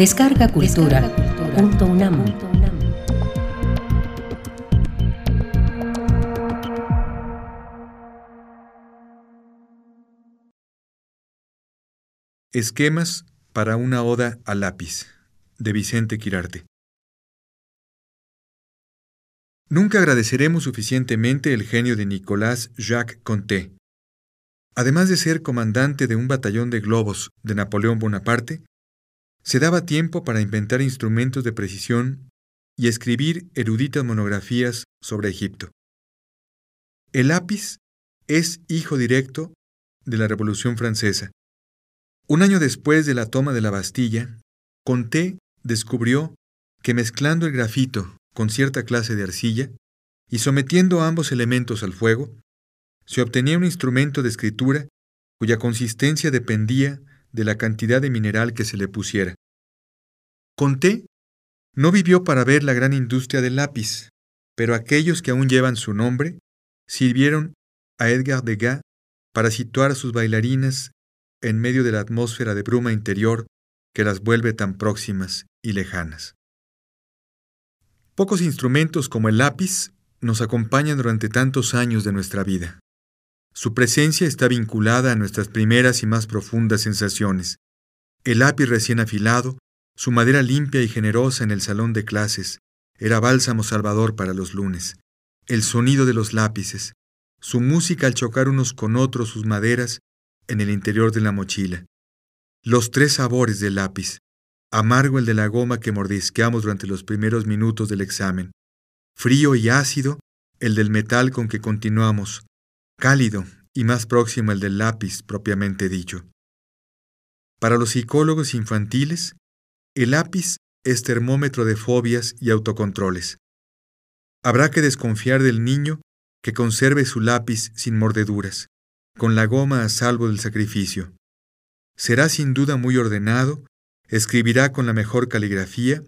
Descarga Cultura. Punto UNAM. Esquemas para una oda al lápiz, de Vicente Quirarte. Nunca agradeceremos suficientemente el genio de Nicolas Jacques Conté. Además de ser comandante de un batallón de globos de Napoleón Bonaparte, se daba tiempo para inventar instrumentos de precisión y escribir eruditas monografías sobre Egipto. El lápiz es hijo directo de la Revolución Francesa. Un año después de la toma de la Bastilla, Conté descubrió que mezclando el grafito con cierta clase de arcilla y sometiendo ambos elementos al fuego, se obtenía un instrumento de escritura cuya consistencia dependía de la cantidad de mineral que se le pusiera. Conté no vivió para ver la gran industria del lápiz, pero aquellos que aún llevan su nombre sirvieron a Edgar Degas para situar a sus bailarinas en medio de la atmósfera de bruma interior que las vuelve tan próximas y lejanas. Pocos instrumentos como el lápiz nos acompañan durante tantos años de nuestra vida. Su presencia está vinculada a nuestras primeras y más profundas sensaciones. El lápiz recién afilado, su madera limpia y generosa en el salón de clases, era bálsamo salvador para los lunes. El sonido de los lápices, su música al chocar unos con otros sus maderas en el interior de la mochila. Los tres sabores del lápiz, amargo el de la goma que mordisqueamos durante los primeros minutos del examen, frío y ácido el del metal con que continuamos, cálido y más próximo el del lápiz propiamente dicho. Para los psicólogos infantiles, el lápiz es termómetro de fobias y autocontroles. Habrá que desconfiar del niño que conserve su lápiz sin mordeduras, con la goma a salvo del sacrificio. Será sin duda muy ordenado, escribirá con la mejor caligrafía,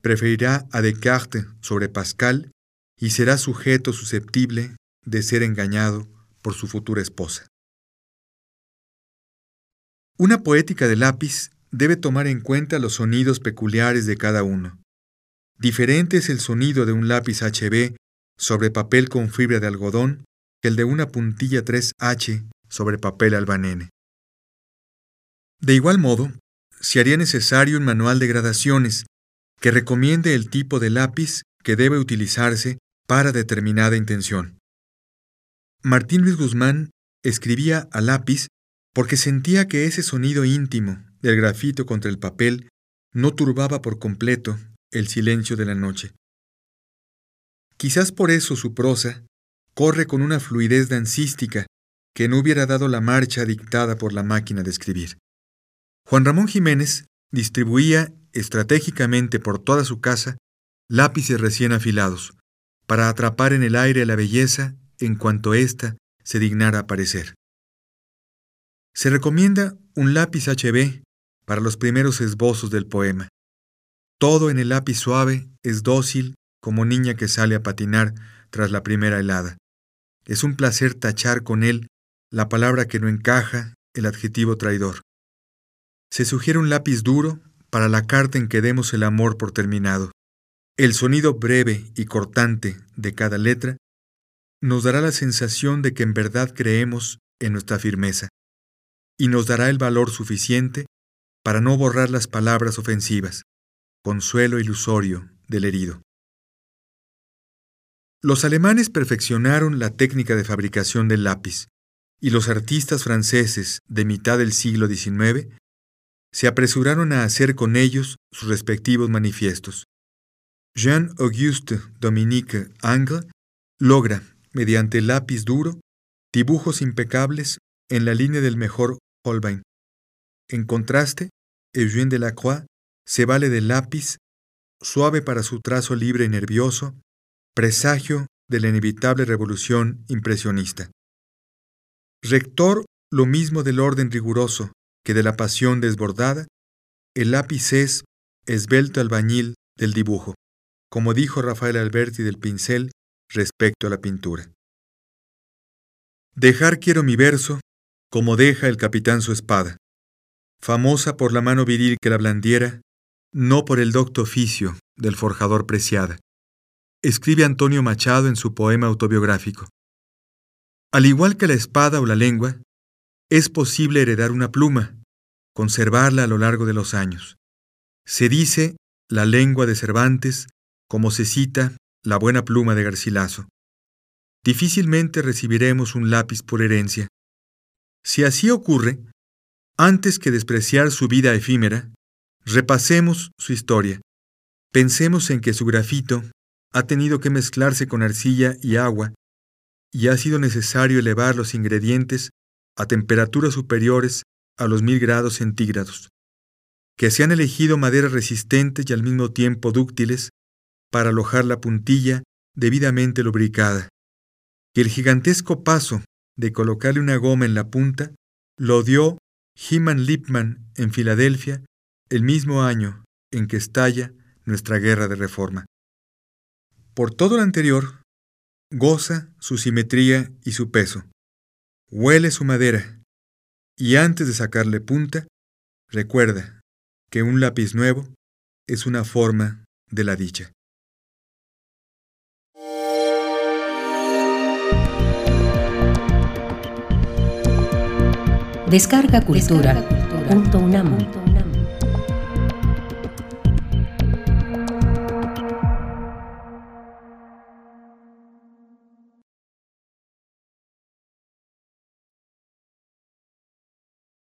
preferirá a Descartes sobre Pascal y será sujeto susceptible de ser engañado por su futura esposa. Una poética de lápiz debe tomar en cuenta los sonidos peculiares de cada uno. Diferente es el sonido de un lápiz HB sobre papel con fibra de algodón que el de una puntilla 3H sobre papel albanene. De igual modo, se haría necesario un manual de gradaciones que recomiende el tipo de lápiz que debe utilizarse para determinada intención. Martín Luis Guzmán escribía a lápiz porque sentía que ese sonido íntimo del grafito contra el papel no turbaba por completo el silencio de la noche. Quizás por eso su prosa corre con una fluidez dancística que no hubiera dado la marcha dictada por la máquina de escribir. Juan Ramón Jiménez distribuía estratégicamente por toda su casa lápices recién afilados, para atrapar en el aire la belleza en cuanto ésta se dignara aparecer. Se recomienda un lápiz HB para los primeros esbozos del poema. Todo en el lápiz suave es dócil como niña que sale a patinar tras la primera helada. Es un placer tachar con él la palabra que no encaja, el adjetivo traidor. Se sugiere un lápiz duro para la carta en que demos el amor por terminado. El sonido breve y cortante de cada letra nos dará la sensación de que en verdad creemos en nuestra firmeza y nos dará el valor suficiente para no borrar las palabras ofensivas, consuelo ilusorio del herido. Los alemanes perfeccionaron la técnica de fabricación del lápiz y los artistas franceses de mitad del siglo XIX se apresuraron a hacer con ellos sus respectivos manifiestos. Jean-Auguste Dominique Angle logra, mediante lápiz duro, dibujos impecables en la línea del mejor Holbein. En contraste, Eugène Delacroix se vale del lápiz, suave para su trazo libre y nervioso, presagio de la inevitable revolución impresionista. Rector lo mismo del orden riguroso que de la pasión desbordada, el lápiz es esbelto albañil del dibujo, como dijo Rafael Alberti del pincel respecto a la pintura. Dejar quiero mi verso, como deja el capitán su espada, famosa por la mano viril que la blandiera no por el docto oficio del forjador preciada. Escribe Antonio Machado en su poema autobiográfico. Al igual que la espada o la lengua, es posible heredar una pluma, conservarla a lo largo de los años. Se dice la lengua de Cervantes como se cita la buena pluma de Garcilaso. Difícilmente recibiremos un lápiz por herencia. Si así ocurre, antes que despreciar su vida efímera, repasemos su historia. Pensemos en que su grafito ha tenido que mezclarse con arcilla y agua y ha sido necesario elevar los ingredientes a temperaturas superiores a los mil grados centígrados, que se han elegido maderas resistentes y al mismo tiempo dúctiles para alojar la puntilla debidamente lubricada, y el gigantesco paso de colocarle una goma en la punta lo dio Heman Lipman en Filadelfia el mismo año en que estalla nuestra guerra de reforma. Por todo lo anterior, goza su simetría y su peso, huele su madera, y antes de sacarle punta, recuerda que un lápiz nuevo es una forma de la dicha. Descarga Cultura. Descarga cultura.